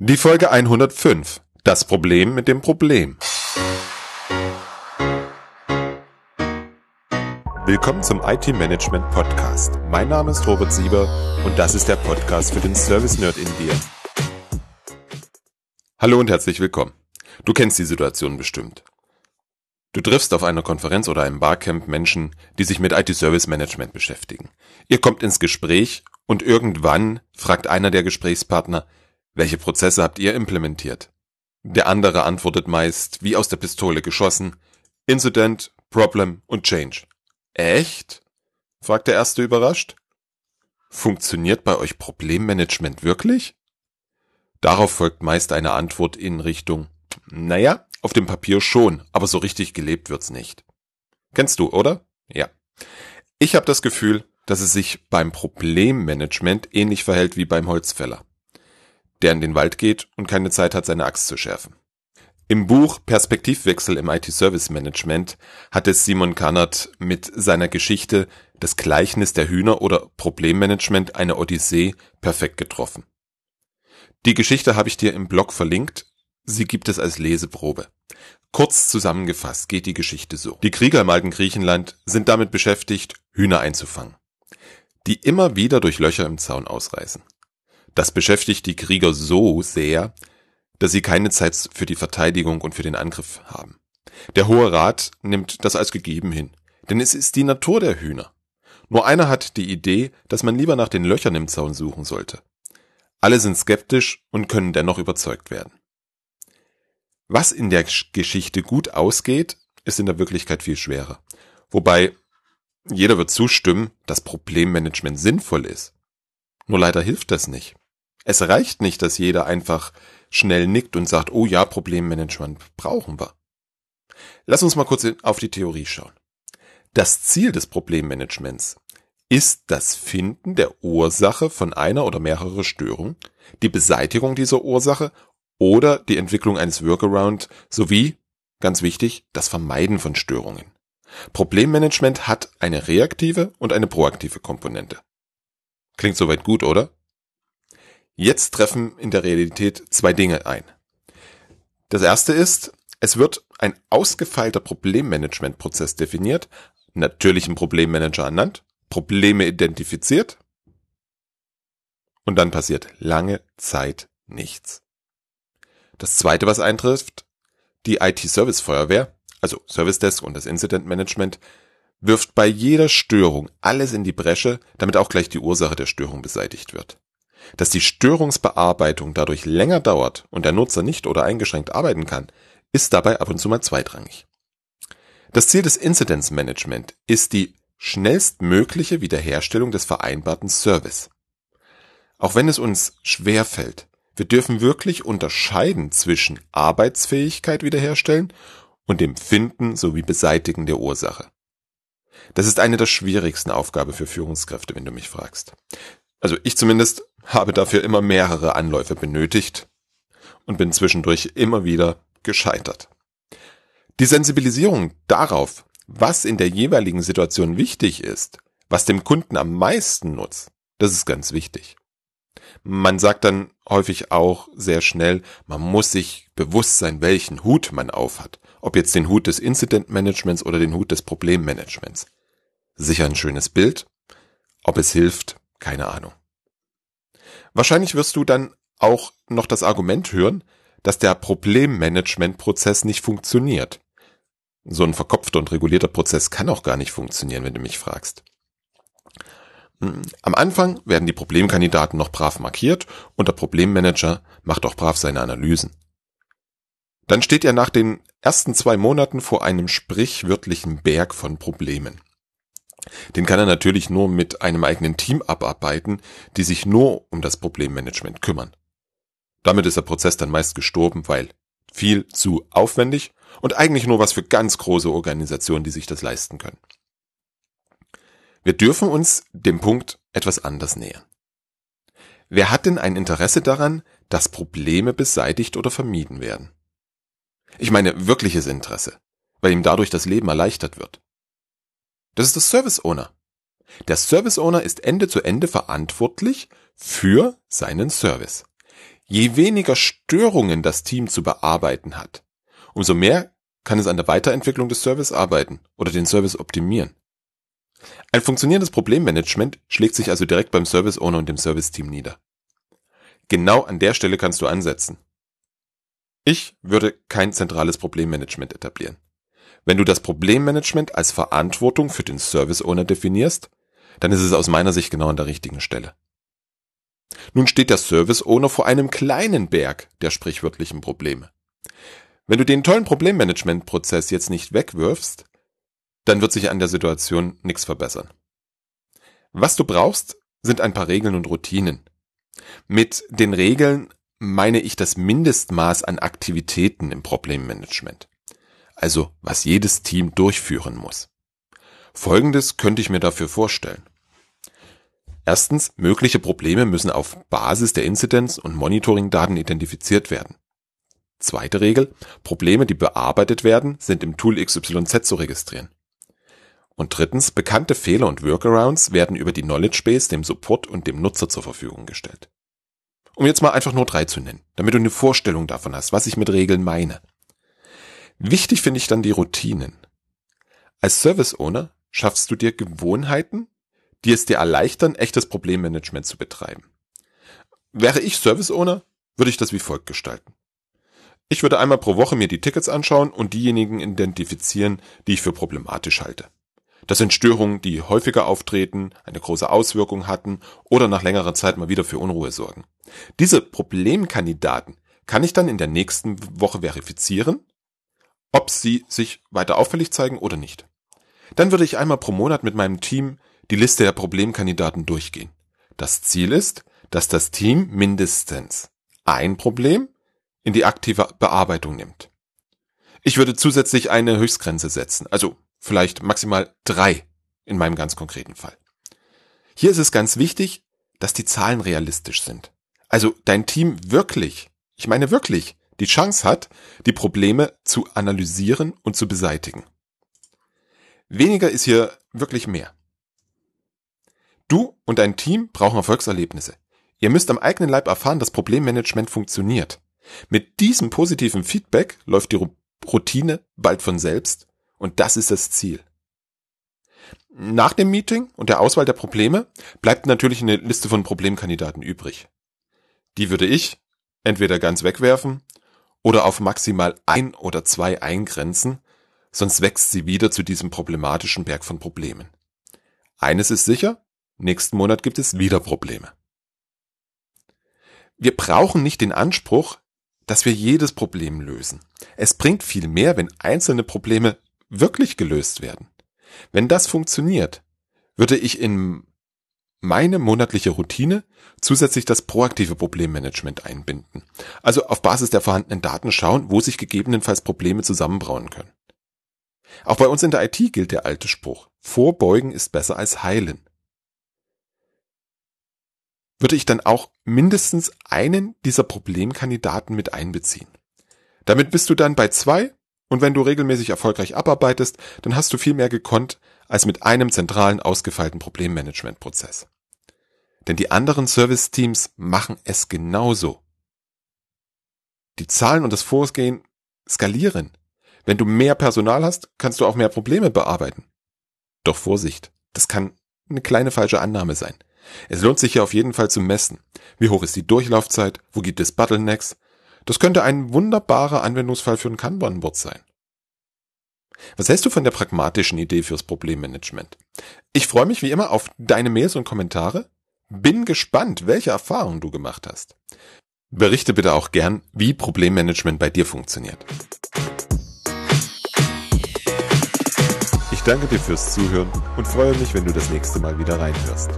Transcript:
Die Folge 105. Das Problem mit dem Problem. Willkommen zum IT Management Podcast. Mein Name ist Robert Sieber und das ist der Podcast für den Service Nerd in dir. Hallo und herzlich willkommen. Du kennst die Situation bestimmt. Du triffst auf einer Konferenz oder einem Barcamp Menschen, die sich mit IT Service Management beschäftigen. Ihr kommt ins Gespräch und irgendwann fragt einer der Gesprächspartner, welche Prozesse habt ihr implementiert? Der andere antwortet meist, wie aus der Pistole geschossen, Incident, Problem und Change. Echt? fragt der erste überrascht. Funktioniert bei euch Problemmanagement wirklich? Darauf folgt meist eine Antwort in Richtung, naja, auf dem Papier schon, aber so richtig gelebt wird's nicht. Kennst du, oder? Ja. Ich habe das Gefühl, dass es sich beim Problemmanagement ähnlich verhält wie beim Holzfäller der in den Wald geht und keine Zeit hat, seine Axt zu schärfen. Im Buch Perspektivwechsel im IT-Service Management hat es Simon Kannert mit seiner Geschichte Das Gleichnis der Hühner oder Problemmanagement eine Odyssee perfekt getroffen. Die Geschichte habe ich dir im Blog verlinkt, sie gibt es als Leseprobe. Kurz zusammengefasst geht die Geschichte so. Die Krieger im alten Griechenland sind damit beschäftigt, Hühner einzufangen, die immer wieder durch Löcher im Zaun ausreißen. Das beschäftigt die Krieger so sehr, dass sie keine Zeit für die Verteidigung und für den Angriff haben. Der Hohe Rat nimmt das als gegeben hin, denn es ist die Natur der Hühner. Nur einer hat die Idee, dass man lieber nach den Löchern im Zaun suchen sollte. Alle sind skeptisch und können dennoch überzeugt werden. Was in der Geschichte gut ausgeht, ist in der Wirklichkeit viel schwerer. Wobei jeder wird zustimmen, dass Problemmanagement sinnvoll ist. Nur leider hilft das nicht. Es reicht nicht, dass jeder einfach schnell nickt und sagt, oh ja, Problemmanagement brauchen wir. Lass uns mal kurz auf die Theorie schauen. Das Ziel des Problemmanagements ist das Finden der Ursache von einer oder mehrerer Störungen, die Beseitigung dieser Ursache oder die Entwicklung eines Workaround sowie, ganz wichtig, das Vermeiden von Störungen. Problemmanagement hat eine reaktive und eine proaktive Komponente. Klingt soweit gut, oder? Jetzt treffen in der Realität zwei Dinge ein. Das erste ist, es wird ein ausgefeilter Problemmanagementprozess definiert, natürlich ein Problemmanager ernannt, Probleme identifiziert und dann passiert lange Zeit nichts. Das zweite, was eintrifft, die IT-Service-Feuerwehr, also Service Desk und das Incident Management, wirft bei jeder Störung alles in die Bresche, damit auch gleich die Ursache der Störung beseitigt wird. Dass die Störungsbearbeitung dadurch länger dauert und der Nutzer nicht oder eingeschränkt arbeiten kann, ist dabei ab und zu mal zweitrangig. Das Ziel des Incidence Management ist die schnellstmögliche Wiederherstellung des vereinbarten Service. Auch wenn es uns schwer fällt, wir dürfen wirklich unterscheiden zwischen Arbeitsfähigkeit wiederherstellen und dem Finden sowie Beseitigen der Ursache. Das ist eine der schwierigsten Aufgaben für Führungskräfte, wenn du mich fragst. Also ich zumindest habe dafür immer mehrere Anläufe benötigt und bin zwischendurch immer wieder gescheitert. Die Sensibilisierung darauf, was in der jeweiligen Situation wichtig ist, was dem Kunden am meisten nutzt, das ist ganz wichtig. Man sagt dann häufig auch sehr schnell, man muss sich bewusst sein, welchen Hut man aufhat. Ob jetzt den Hut des Incident Managements oder den Hut des Problemmanagements. Sicher ein schönes Bild. Ob es hilft, keine Ahnung. Wahrscheinlich wirst du dann auch noch das Argument hören, dass der Problemmanagementprozess nicht funktioniert. So ein verkopfter und regulierter Prozess kann auch gar nicht funktionieren, wenn du mich fragst. Hm, am Anfang werden die Problemkandidaten noch brav markiert und der Problemmanager macht auch brav seine Analysen. Dann steht er nach den ersten zwei Monaten vor einem sprichwörtlichen Berg von Problemen. Den kann er natürlich nur mit einem eigenen Team abarbeiten, die sich nur um das Problemmanagement kümmern. Damit ist der Prozess dann meist gestorben, weil viel zu aufwendig und eigentlich nur was für ganz große Organisationen, die sich das leisten können. Wir dürfen uns dem Punkt etwas anders nähern. Wer hat denn ein Interesse daran, dass Probleme beseitigt oder vermieden werden? Ich meine wirkliches Interesse, weil ihm dadurch das Leben erleichtert wird. Das ist der Service Owner. Der Service Owner ist Ende zu Ende verantwortlich für seinen Service. Je weniger Störungen das Team zu bearbeiten hat, umso mehr kann es an der Weiterentwicklung des Service arbeiten oder den Service optimieren. Ein funktionierendes Problemmanagement schlägt sich also direkt beim Service Owner und dem Service Team nieder. Genau an der Stelle kannst du ansetzen. Ich würde kein zentrales Problemmanagement etablieren. Wenn du das Problemmanagement als Verantwortung für den Service Owner definierst, dann ist es aus meiner Sicht genau an der richtigen Stelle. Nun steht der Service Owner vor einem kleinen Berg der sprichwörtlichen Probleme. Wenn du den tollen Problemmanagement-Prozess jetzt nicht wegwirfst, dann wird sich an der Situation nichts verbessern. Was du brauchst, sind ein paar Regeln und Routinen. Mit den Regeln meine ich das Mindestmaß an Aktivitäten im Problemmanagement. Also was jedes Team durchführen muss. Folgendes könnte ich mir dafür vorstellen. Erstens, mögliche Probleme müssen auf Basis der Inzidenz- und Monitoring-Daten identifiziert werden. Zweite Regel, Probleme, die bearbeitet werden, sind im Tool XYZ zu registrieren. Und drittens, bekannte Fehler und Workarounds werden über die Knowledge Base dem Support und dem Nutzer zur Verfügung gestellt. Um jetzt mal einfach nur drei zu nennen, damit du eine Vorstellung davon hast, was ich mit Regeln meine. Wichtig finde ich dann die Routinen. Als Service Owner schaffst du dir Gewohnheiten, die es dir erleichtern, echtes Problemmanagement zu betreiben. Wäre ich Service Owner, würde ich das wie folgt gestalten. Ich würde einmal pro Woche mir die Tickets anschauen und diejenigen identifizieren, die ich für problematisch halte. Das sind Störungen, die häufiger auftreten, eine große Auswirkung hatten oder nach längerer Zeit mal wieder für Unruhe sorgen. Diese Problemkandidaten kann ich dann in der nächsten Woche verifizieren, ob sie sich weiter auffällig zeigen oder nicht. Dann würde ich einmal pro Monat mit meinem Team die Liste der Problemkandidaten durchgehen. Das Ziel ist, dass das Team mindestens ein Problem in die aktive Bearbeitung nimmt. Ich würde zusätzlich eine Höchstgrenze setzen, also vielleicht maximal drei in meinem ganz konkreten Fall. Hier ist es ganz wichtig, dass die Zahlen realistisch sind. Also dein Team wirklich, ich meine wirklich, die Chance hat, die Probleme zu analysieren und zu beseitigen. Weniger ist hier wirklich mehr. Du und dein Team brauchen Erfolgserlebnisse. Ihr müsst am eigenen Leib erfahren, dass Problemmanagement funktioniert. Mit diesem positiven Feedback läuft die Routine bald von selbst und das ist das Ziel. Nach dem Meeting und der Auswahl der Probleme bleibt natürlich eine Liste von Problemkandidaten übrig. Die würde ich entweder ganz wegwerfen oder auf maximal ein oder zwei eingrenzen, sonst wächst sie wieder zu diesem problematischen Berg von Problemen. Eines ist sicher, nächsten Monat gibt es wieder Probleme. Wir brauchen nicht den Anspruch, dass wir jedes Problem lösen. Es bringt viel mehr, wenn einzelne Probleme wirklich gelöst werden. Wenn das funktioniert, würde ich in meine monatliche Routine zusätzlich das proaktive Problemmanagement einbinden. Also auf Basis der vorhandenen Daten schauen, wo sich gegebenenfalls Probleme zusammenbrauen können. Auch bei uns in der IT gilt der alte Spruch, Vorbeugen ist besser als heilen. Würde ich dann auch mindestens einen dieser Problemkandidaten mit einbeziehen. Damit bist du dann bei zwei und wenn du regelmäßig erfolgreich abarbeitest, dann hast du viel mehr gekonnt als mit einem zentralen ausgefeilten Problemmanagementprozess. Denn die anderen Service-Teams machen es genauso. Die Zahlen und das Vorgehen skalieren. Wenn du mehr Personal hast, kannst du auch mehr Probleme bearbeiten. Doch Vorsicht, das kann eine kleine falsche Annahme sein. Es lohnt sich hier auf jeden Fall zu messen. Wie hoch ist die Durchlaufzeit? Wo gibt es Bottlenecks? Das könnte ein wunderbarer Anwendungsfall für ein Kanban-Board sein. Was hältst du von der pragmatischen Idee fürs Problemmanagement? Ich freue mich wie immer auf deine Mails und Kommentare. Bin gespannt, welche Erfahrungen du gemacht hast. Berichte bitte auch gern, wie Problemmanagement bei dir funktioniert. Ich danke dir fürs Zuhören und freue mich, wenn du das nächste Mal wieder reinhörst.